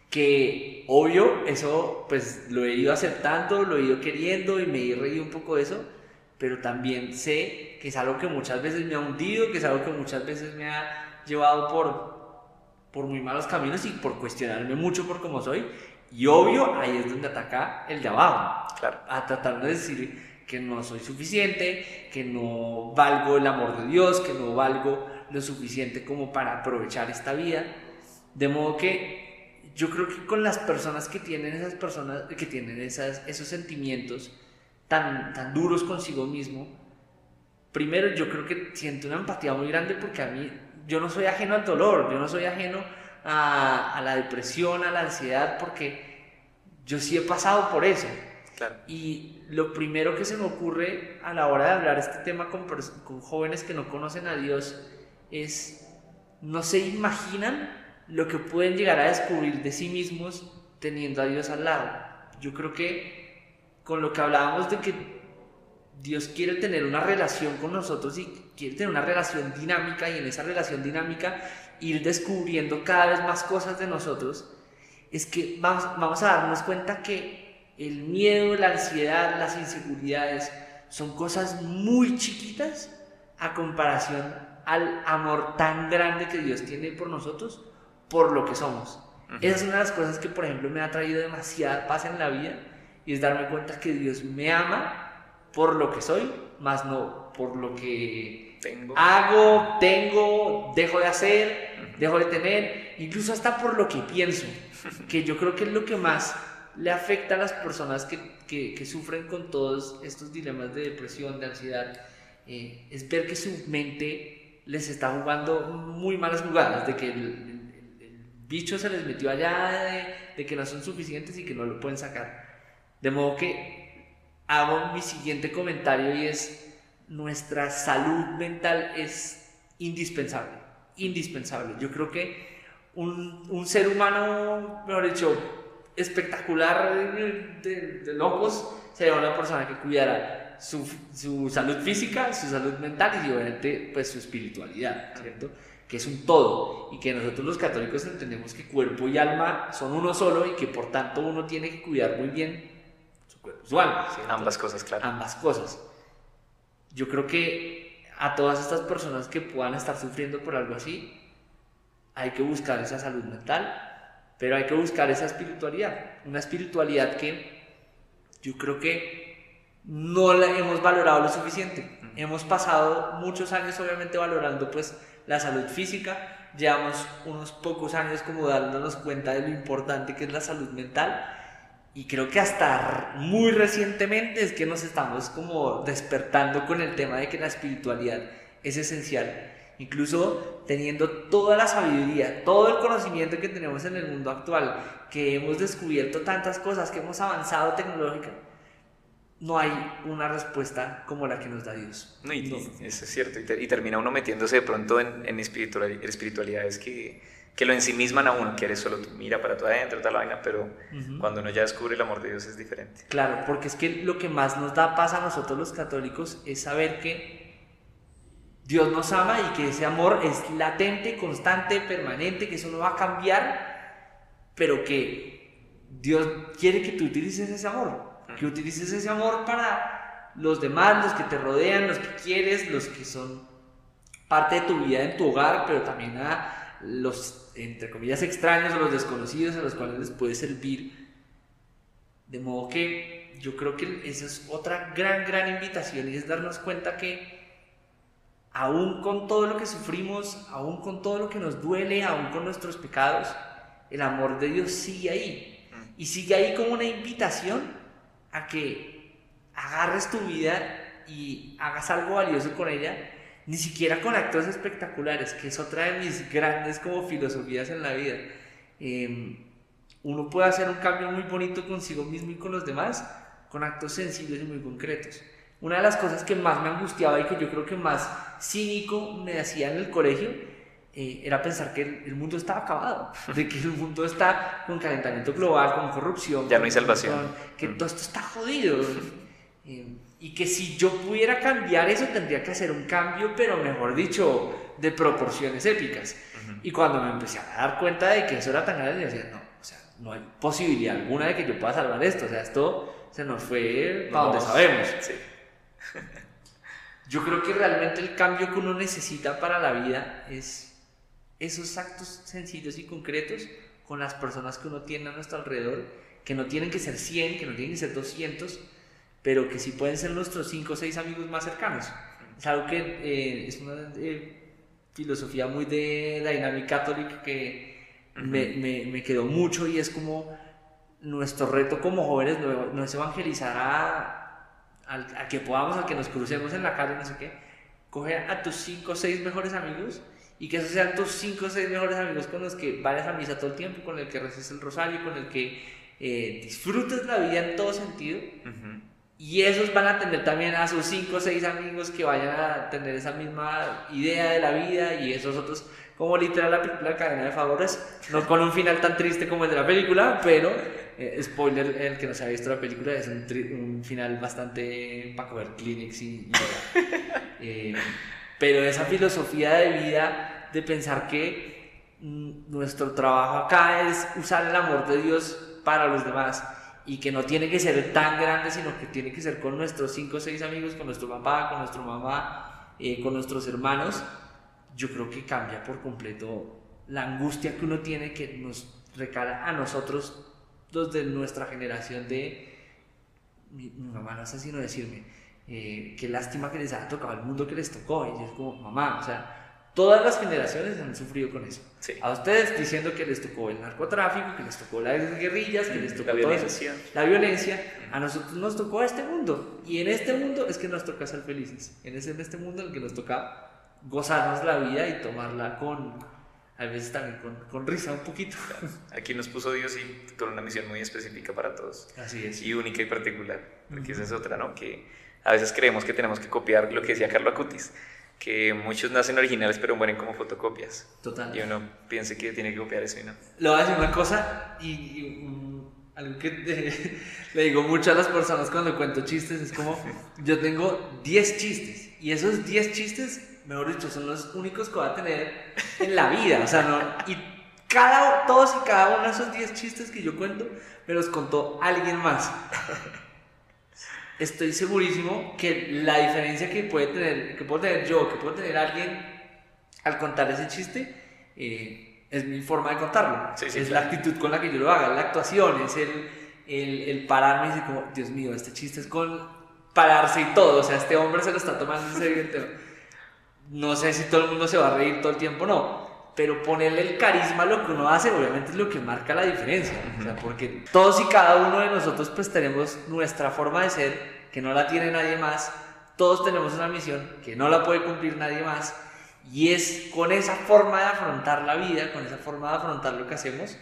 Que obvio, eso pues lo he ido aceptando, lo he ido queriendo y me he reído un poco de eso, pero también sé que es algo que muchas veces me ha hundido, que es algo que muchas veces me ha llevado por, por muy malos caminos y por cuestionarme mucho por cómo soy. Y obvio, ahí es donde ataca el de abajo, claro. a tratar de decir que no soy suficiente, que no valgo el amor de Dios, que no valgo lo suficiente como para aprovechar esta vida. De modo que yo creo que con las personas que tienen esas personas, que tienen esas, esos sentimientos, tan, tan duros consigo mismo, primero yo creo que siento una empatía muy grande porque a mí, yo no soy ajeno al dolor, yo no soy ajeno a, a la depresión, a la ansiedad, porque yo sí he pasado por eso. Y lo primero que se me ocurre a la hora de hablar este tema con, con jóvenes que no conocen a Dios es, no se imaginan lo que pueden llegar a descubrir de sí mismos teniendo a Dios al lado. Yo creo que con lo que hablábamos de que Dios quiere tener una relación con nosotros y quiere tener una relación dinámica y en esa relación dinámica ir descubriendo cada vez más cosas de nosotros, es que vamos, vamos a darnos cuenta que el miedo, la ansiedad, las inseguridades son cosas muy chiquitas a comparación al amor tan grande que Dios tiene por nosotros, por lo que somos. Esa es una de las cosas que, por ejemplo, me ha traído demasiada paz en la vida y es darme cuenta que Dios me ama por lo que soy, más no por lo que tengo. hago, tengo, dejo de hacer, dejo de tener, incluso hasta por lo que pienso, que yo creo que es lo que más le afecta a las personas que, que, sufren con todos estos dilemas de depresión, de ansiedad, eh, es ver que su mente les está jugando muy malas jugadas, de que el, bicho se les metió allá, de que no son suficientes y que no lo pueden sacar. De modo que hago mi siguiente comentario y es, nuestra salud mental es indispensable, indispensable. Yo creo que un, un ser humano, mejor dicho, espectacular de, locos sería una persona que cuidara su, su, salud física, su salud mental y obviamente pues su espiritualidad, ¿cierto? Que es un todo y que nosotros los católicos entendemos que cuerpo y alma son uno solo y que por tanto uno tiene que cuidar muy bien Ambas cosas, claro. Ambas cosas. Yo creo que a todas estas personas que puedan estar sufriendo por algo así, hay que buscar esa salud mental, pero hay que buscar esa espiritualidad. Una espiritualidad que yo creo que no la hemos valorado lo suficiente. Hemos pasado muchos años obviamente valorando pues la salud física, llevamos unos pocos años como dándonos cuenta de lo importante que es la salud mental y creo que hasta muy recientemente es que nos estamos como despertando con el tema de que la espiritualidad es esencial. Incluso teniendo toda la sabiduría, todo el conocimiento que tenemos en el mundo actual, que hemos descubierto tantas cosas, que hemos avanzado tecnológicamente, no hay una respuesta como la que nos da Dios. No, y, Eso es cierto. Y, termina uno metiéndose de pronto en, en espiritualidades que, que lo ensimisman a uno, que eres solo tú, mira para tu adentro, tal vaina, pero cuando uno ya descubre el amor de Dios es diferente. Claro, porque es que lo que más nos da paz a nosotros los católicos es saber que Dios nos ama y que ese amor es latente, constante, permanente, que eso no va a cambiar, pero que Dios quiere que tú utilices ese amor que utilices ese amor para los demás, los que te rodean, los que quieres, los que son parte de tu vida en tu hogar, pero también a los, entre comillas, extraños o los desconocidos a los cuales les puedes servir. De modo que yo creo que esa es otra gran, gran invitación y es darnos cuenta que aún con todo lo que sufrimos, aún con todo lo que nos duele, aún con nuestros pecados, el amor de Dios sigue ahí. Y sigue ahí como una invitación a que agarres tu vida y hagas algo valioso con ella, ni siquiera con actos espectaculares, que es otra de mis grandes como filosofías en la vida. Em, uno puede hacer un cambio muy bonito consigo mismo y con los demás con actos sencillos y muy concretos. Una de las cosas que más me angustiaba y que yo creo que más cínico me hacía en el colegio eh, era pensar que el, mundo estaba acabado, de que el mundo está con calentamiento global, con corrupción. Ya no hay salvación. Que mm. todo esto está jodido. Eh, y que si yo pudiera cambiar eso, tendría que hacer un cambio, pero mejor dicho, de proporciones épicas. Y cuando me empecé a dar cuenta de que eso era tan grande, decía, no, o sea, no hay posibilidad alguna de que yo pueda salvar esto. O sea, esto se nos fue para donde sabemos. Sí. Yo creo que realmente el cambio que uno necesita para la vida es esos actos sencillos y concretos con las personas que uno tiene a nuestro alrededor, que no tienen que ser 100, que no tienen que ser 200, pero que sí pueden ser nuestros 5 o 6 amigos más cercanos. Es algo que eh, es una eh, filosofía muy de la dinámica católica que me, me, me, quedó mucho y es como nuestro reto como jóvenes no, es evangelizar a, a, que podamos, a que nos crucemos en la calle, no sé qué. Coge a tus 5 o 6 mejores amigos y que esos sean tus 5 o 6 mejores amigos con los que vayas a misa todo el tiempo, con el que reces el rosario, con el que eh, disfrutes la vida en todo sentido. Y esos van a tener también a sus 5 o 6 amigos que vayan a tener esa misma idea de la vida y esos otros, como literal la película Cadena de Favores, no con un final tan triste como el de la película, pero, eh, spoiler, el que no se ha visto la película, es un, final bastante para comer Kleenex y... y pero esa filosofía de vida de pensar que mm, nuestro trabajo acá es usar el amor de Dios para los demás y que no tiene que ser tan grande, sino que tiene que ser con nuestros cinco o seis amigos, con nuestro papá, con nuestra mamá, eh, con nuestros hermanos, yo creo que cambia por completo la angustia que uno tiene que nos recala a nosotros, los de nuestra generación de... Mi, mi mamá no sé si no decirme, eh, qué lástima que les haya tocado el mundo que les tocó. Y es como, mamá, o sea, todas las generaciones han sufrido con eso. A ustedes diciendo que les tocó el narcotráfico, que les tocó las guerrillas, que les tocó la violencia. la violencia. A nosotros nos tocó este mundo. Y en este mundo es que nos toca ser felices. En, ese, en este mundo en el que nos toca gozarnos la vida y tomarla con, a veces también con, con, risa un poquito. Aquí nos puso Dios y con una misión muy específica para todos. Así es. Y única y particular. Porque esa es otra, ¿no? Que a veces creemos que tenemos que copiar lo que decía Carlo Acutis, que muchos nacen originales pero mueren como fotocopias. Total. Y uno piensa que tiene que copiar eso y no. Le voy a decir una cosa y, algo que le digo mucho a las personas cuando cuento chistes es como yo tengo 10 chistes y esos 10 chistes, mejor dicho, son los únicos que voy a tener en la vida. O sea, no, y cada, todos y cada uno de esos 10 chistes que yo cuento me los contó alguien más estoy segurísimo que la diferencia que puede tener, que puedo tener yo, que puedo tener alguien al contar ese chiste, eh, es mi forma de contarlo. es la actitud con la que yo lo haga, la actuación, es el, el, el pararme y decir como, Dios mío, este chiste es con pararse y todo. O sea, este hombre se lo está tomando en serio el tema. No sé si todo el mundo se va a reír todo el tiempo, no. Pero ponerle el carisma a lo que uno hace, obviamente es lo que marca la diferencia. O sea, porque todos y cada uno de nosotros pues tenemos nuestra forma de ser, que no la tiene nadie más. Todos tenemos una misión que no la puede cumplir nadie más. Y es con esa forma de afrontar la vida, con esa forma de afrontar lo que hacemos,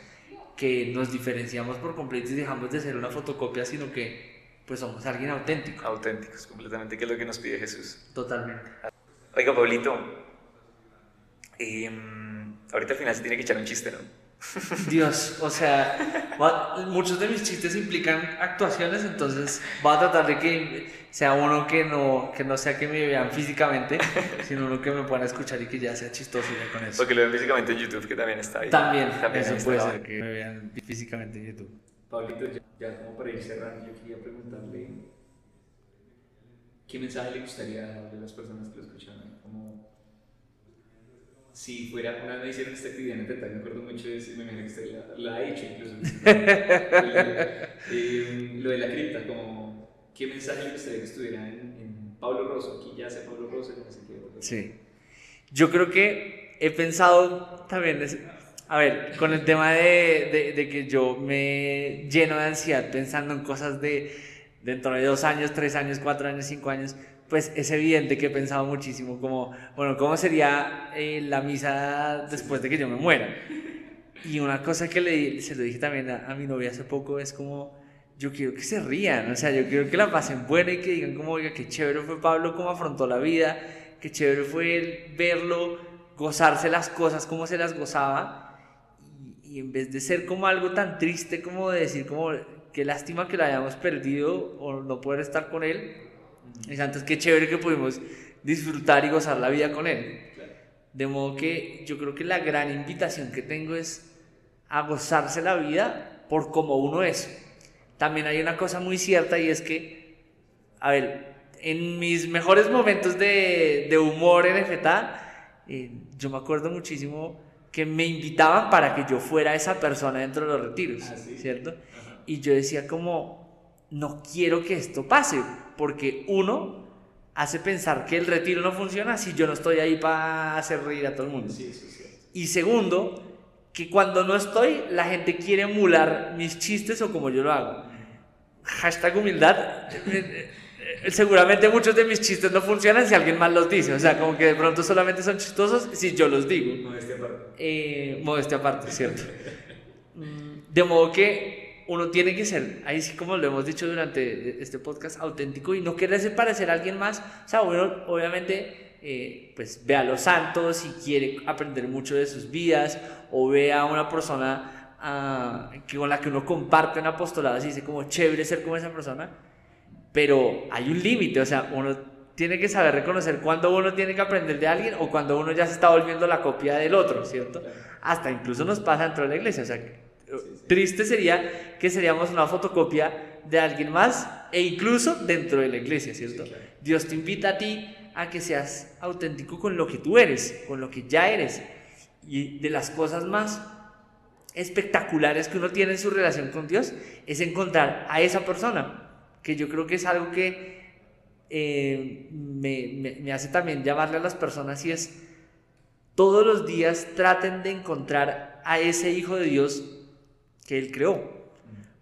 que nos diferenciamos por completo y dejamos de ser una fotocopia, sino que pues somos alguien auténtico. Auténticos, completamente, que es lo que nos pide Jesús. Totalmente. Oiga, Pablito, eh, ahorita al final se tiene que echar un chiste, ¿no? Dios, o sea, va- muchos de mis chistes implican actuaciones, entonces voy a tratar de que sea uno que no, que no sea que me vean físicamente, sino uno que me puedan escuchar y que ya sea chistoso ya con eso. Porque lo ven físicamente en YouTube, que también está ahí. También, También eso ahí puede ser que me vean físicamente en YouTube. Pablito, ya, ya como para ir cerrando, yo quería preguntarle qué mensaje le gustaría darle a las personas que lo escuchan. ¿no? Como si fuera, una vez hicieron esta actividad en Teta, me acuerdo mucho de eso, me imagino que usted la, la ha hecho incluso. Eh, lo de la cripta, como qué mensaje le gustaría que estuviera en, en Pablo Rosso, aquí ya hace Pablo Rosso, no sé qué. Sí. Yo creo que he pensado también, es- a ver, con el tema de, de- de que yo me lleno de ansiedad pensando en cosas de dentro de dos años, tres años, cuatro años, cinco años, pues es evidente que he pensado muchísimo como, bueno, ¿cómo sería eh, la misa después de que yo me muera? Y una cosa que le, se lo dije también a, mi novia hace poco es como, yo quiero que se rían, o sea, yo quiero que la pasen buena y que digan como, oiga, qué chévere fue Pablo, cómo afrontó la vida, qué chévere fue el verlo, gozarse las cosas como se las gozaba, y en vez de ser como algo tan triste como de decir como, qué lástima que la hayamos perdido o no poder estar con él, es antes qué chévere que pudimos disfrutar y gozar la vida con él. De modo que yo creo que la gran invitación que tengo es a gozarse la vida por como uno es. También hay una cosa muy cierta y es que, a ver, en mis mejores momentos de, de humor en FTA, eh, yo me acuerdo muchísimo que me invitaban para que yo fuera esa persona dentro de los retiros, Ah, sí. ¿cierto? Y yo decía como, no quiero que esto pase, porque uno hace pensar que el retiro no funciona si yo no estoy ahí para hacer reír a todo el mundo. Sí, es cierto. Y segundo, que cuando no estoy, la gente quiere emular mis chistes o como yo lo hago. Hashtag humildad. Seguramente muchos de mis chistes no funcionan si alguien más los dice. O sea, como que de pronto solamente son chistosos si yo los digo. No, este aparte. Eh, modestia aparte, ¿cierto? Mm, De modo que uno tiene que ser, ahí sí como lo hemos dicho durante este podcast, auténtico y no quererse parecer a alguien más. O sea, uno obviamente eh, pues ve a los santos y quiere aprender mucho de sus vidas o ve a una persona ah, que, con la que uno comparte un apostolado y dice como chévere ser como esa persona, pero hay un límite, o sea, uno tiene que saber reconocer cuando uno tiene que aprender de alguien o cuando uno ya se está volviendo la copia del otro, ¿cierto? Hasta incluso nos pasa dentro de la iglesia, o sea, triste sería que seríamos una fotocopia de alguien más e incluso dentro de la iglesia, ¿cierto? Claro. Dios te invita a ti a que seas auténtico con lo que tú eres, con lo que ya eres. Y de las cosas más espectaculares que uno tiene en su relación con Dios es encontrar a esa persona, que yo creo que es algo que eh, me, me- me hace también llamarle a las personas y es todos los días traten de encontrar a ese hijo de Dios que Él creó.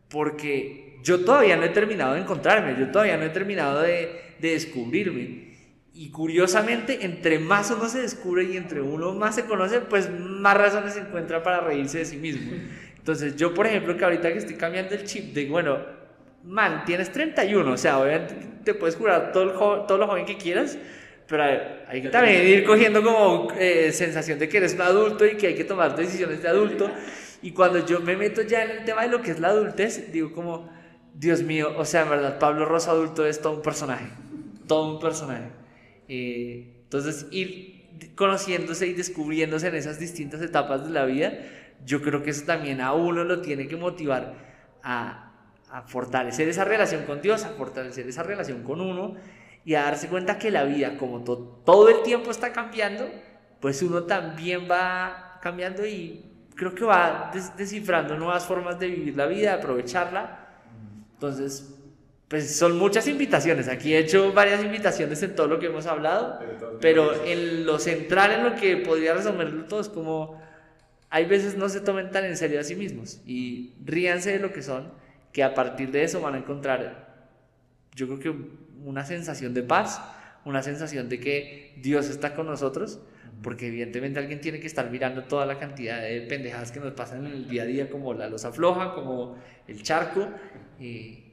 Porque yo todavía no he terminado de encontrarme, yo todavía no he terminado de, de descubrirme. Y curiosamente, entre más uno se descubre y entre uno más se conoce, pues más razones se encuentra para reírse de sí mismo. Entonces, yo, por ejemplo, que ahorita que estoy cambiando el chip, de bueno, man, tienes 31, o sea, obviamente te puedes curar todo, el todo lo joven que quieras, pero hay que también ir cogiendo como eh, sensación de que eres un adulto y que hay que tomar decisiones de adulto. Y cuando yo me meto ya en el tema de lo que es la adultez, digo como, Dios mío, o sea, en verdad, Pablo Rosa adulto es todo un personaje, todo un personaje. Eh, entonces, ir conociéndose y descubriéndose en esas distintas etapas de la vida, yo creo que eso también a uno lo tiene que motivar a, a fortalecer esa relación con Dios, a fortalecer esa relación con uno y a darse cuenta que la vida, como to- todo el tiempo está cambiando, pues uno también va cambiando y creo que va des- descifrando nuevas formas de vivir la vida, de aprovecharla. Entonces, pues son muchas invitaciones. Aquí he hecho varias invitaciones en todo lo que hemos hablado, pero en lo central, en lo que podría resumirlo todo, es como hay veces no se tomen tan en serio a sí mismos y ríanse de lo que son, que a partir de eso van a encontrar, yo creo que una sensación de paz, una sensación de que Dios está con nosotros, porque evidentemente alguien tiene que estar mirando toda la cantidad de pendejadas que nos pasan en el día a día, como la losa floja, como el charco. Eh,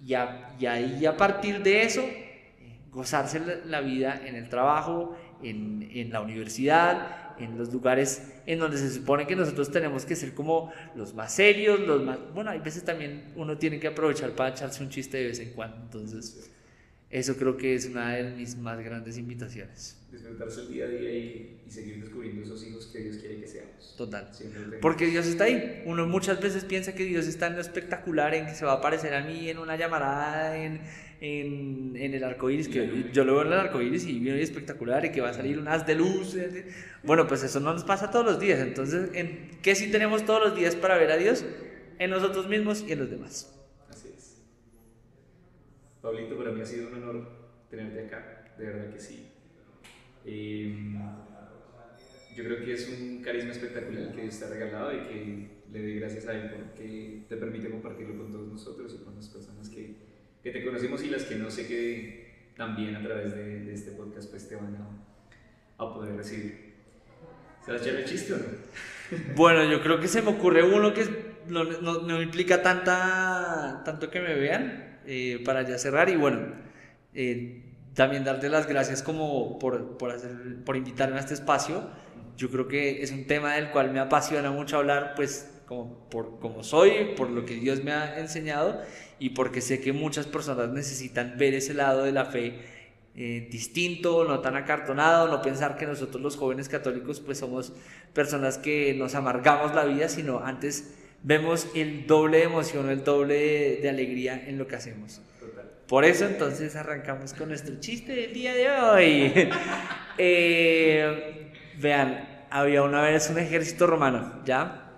y, ahí a partir de eso, eh, gozarse la vida en el trabajo, en, en, la universidad, en los lugares en donde se supone que nosotros tenemos que ser como los más serios, los más... Bueno, hay veces también uno tiene que aprovechar para echarse un chiste de vez en cuando. Entonces, eso creo que es una de mis más grandes invitaciones. Disfrutarse el día a día y, y seguir descubriendo esos hijos que Dios quiere que seamos. Total. Porque Dios está ahí. Uno muchas veces piensa que Dios está en lo espectacular, en que se va a aparecer a mí en una llamarada, en, en, en el arco iris, que yo lo veo en el arco iris y viene espectacular y que va a salir un haz de luz. Bueno, pues eso no nos pasa todos los días. Entonces, ¿en ¿qué sí tenemos todos los días para ver a Dios? En nosotros mismos y en los demás. Pablito, para mí ha sido un honor tenerte acá, de verdad que sí. Em, yo creo que es un carisma espectacular que Dios te ha regalado y que le doy gracias a Él porque te permite compartirlo con todos nosotros y con las personas que, que te conocemos y las que no sé que también a través de, de este podcast pues te van a, a poder recibir. ¿Sabes ya el chiste o no? Bueno, yo creo que se me ocurre uno que no, no, no implica tanta, tanto que me vean, eh, para ya cerrar y bueno, eh, también darte las gracias como por, por, por invitarme a este espacio. Yo creo que es un tema del cual me apasiona mucho hablar, pues como, por como soy, por lo que Dios me ha enseñado y porque sé que muchas personas necesitan ver ese lado de la fe eh, distinto, no tan acartonado, no pensar que nosotros los jóvenes católicos pues somos personas que nos amargamos la vida, sino antes vemos el doble de emoción, el doble de, alegría en lo que hacemos. Por eso entonces arrancamos con nuestro chiste del día de hoy. Eh, vean, había una vez un ejército romano, ¿ya?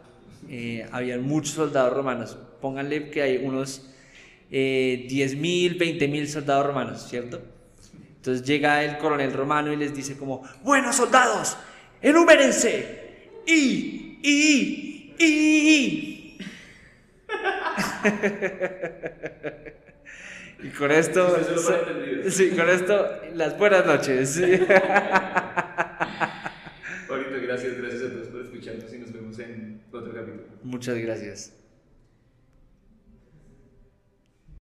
Eh, habían muchos soldados romanos. Pónganle que hay unos eh, 10.000, 20.000 soldados romanos, ¿cierto? Entonces llega el coronel romano y les dice como, buenos soldados, enumérense. Y, y, y, y. y con esto, sí, con esto, las buenas noches. Bonito, gracias, gracias a todos por escucharnos y nos vemos en otro capítulo. Muchas gracias.